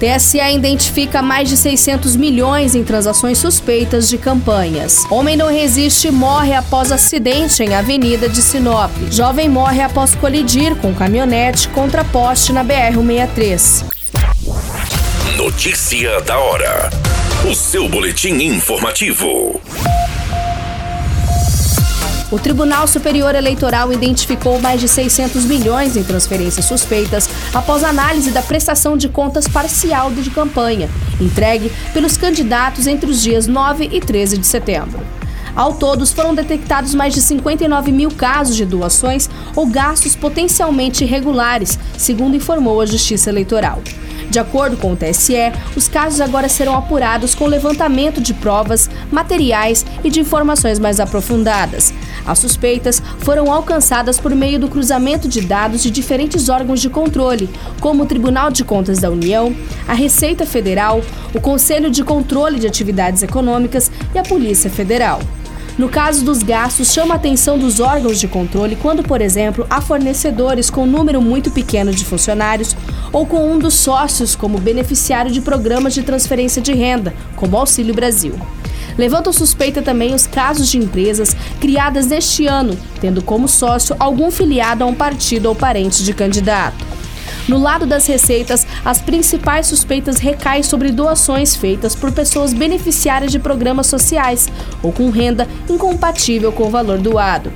TSE identifica mais de 600 milhões em transações suspeitas de campanhas. Homem não resiste e morre após acidente em Avenida de Sinop. Jovem morre após colidir com caminhonete contra poste na BR-163. Notícia da hora. O seu boletim informativo. O Tribunal Superior Eleitoral identificou mais de 600 milhões em transferências suspeitas após análise da prestação de contas parcial de campanha, entregue pelos candidatos entre os dias 9 e 13 de setembro. Ao todo, foram detectados mais de 59 mil casos de doações ou gastos potencialmente irregulares, segundo informou a Justiça Eleitoral. De acordo com o TSE, os casos agora serão apurados com levantamento de provas, materiais e de informações mais aprofundadas. As suspeitas foram alcançadas por meio do cruzamento de dados de diferentes órgãos de controle, como o Tribunal de Contas da União, a Receita Federal, o Conselho de Controle de Atividades Econômicas e a Polícia Federal. No caso dos gastos, chama a atenção dos órgãos de controle quando, por exemplo, há fornecedores com um número muito pequeno de funcionários ou com um dos sócios como beneficiário de programas de transferência de renda, como Auxílio Brasil. Levantam suspeita também os casos de empresas criadas neste ano, tendo como sócio algum filiado a um partido ou parente de candidato. No lado das receitas, as principais suspeitas recaem sobre doações feitas por pessoas beneficiárias de programas sociais ou com renda incompatível com o valor doado.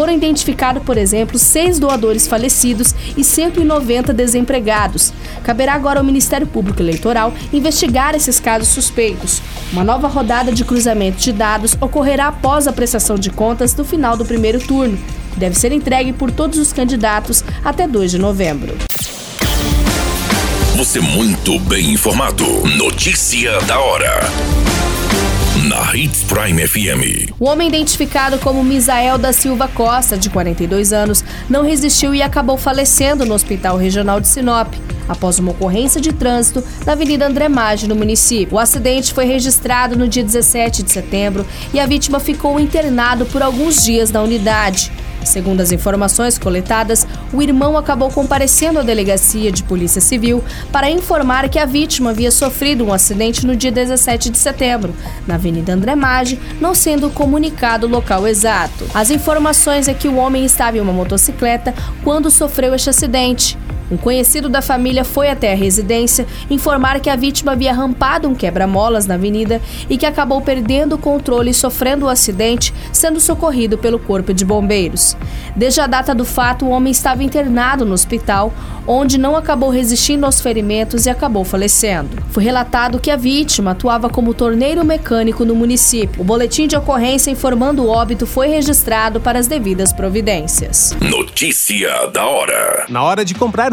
Foram identificados, por exemplo, seis doadores falecidos e 190 desempregados. Caberá agora ao Ministério Público Eleitoral investigar esses casos suspeitos. Uma nova rodada de cruzamento de dados ocorrerá após a prestação de contas no final do primeiro turno, deve ser entregue por todos os candidatos até 2 de novembro. Você muito bem informado. Notícia da hora. Na Hits Prime FM. O homem identificado como Misael da Silva Costa, de 42 anos, não resistiu e acabou falecendo no Hospital Regional de Sinop após uma ocorrência de trânsito na Avenida André Maggi, no município. O acidente foi registrado no dia 17 de setembro e a vítima ficou internado por alguns dias na unidade. Segundo as informações coletadas, o irmão acabou comparecendo à delegacia de Polícia Civil para informar que a vítima havia sofrido um acidente no dia 17 de setembro, na Avenida André Maggi, não sendo comunicado o local exato. As informações é que o homem estava em uma motocicleta quando sofreu este acidente. Um conhecido da família foi até a residência informar que a vítima havia rampado um quebra-molas na avenida e que acabou perdendo o controle e sofrendo o um acidente, sendo socorrido pelo Corpo de Bombeiros. Desde a data do fato, o homem estava internado no hospital, onde não acabou resistindo aos ferimentos e acabou falecendo. Foi relatado que a vítima atuava como torneiro mecânico no município. O boletim de ocorrência informando o óbito foi registrado para as devidas providências. Notícia da hora. Na hora de comprar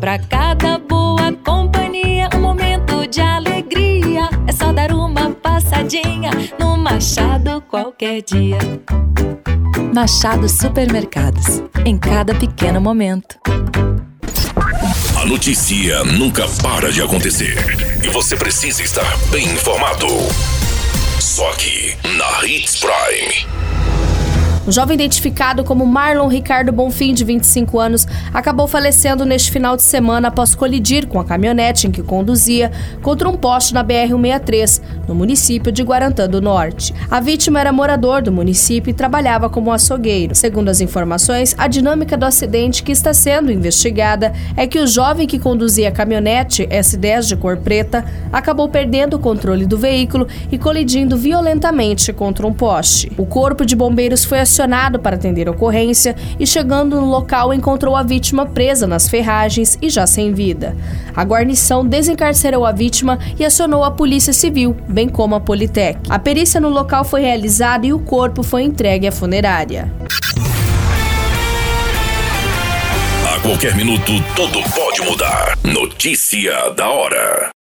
Pra cada boa companhia, um momento de alegria. É só dar uma passadinha no Machado qualquer dia. Machado Supermercados. Em cada pequeno momento. A notícia nunca para de acontecer. E você precisa estar bem informado. Só aqui, na Hits Prime. Um jovem identificado como Marlon Ricardo Bonfim, de 25 anos, acabou falecendo neste final de semana após colidir com a caminhonete em que conduzia contra um poste na BR-163, no município de Guarantã do Norte. A vítima era morador do município e trabalhava como açougueiro. Segundo as informações, a dinâmica do acidente que está sendo investigada é que o jovem que conduzia a caminhonete S10 de cor preta acabou perdendo o controle do veículo e colidindo violentamente contra um poste. O corpo de bombeiros foi acionado acionado para atender a ocorrência e, chegando no local, encontrou a vítima presa nas ferragens e já sem vida. A guarnição desencarcerou a vítima e acionou a Polícia Civil, bem como a Politec. A perícia no local foi realizada e o corpo foi entregue à funerária. A qualquer minuto, tudo pode mudar. Notícia da hora.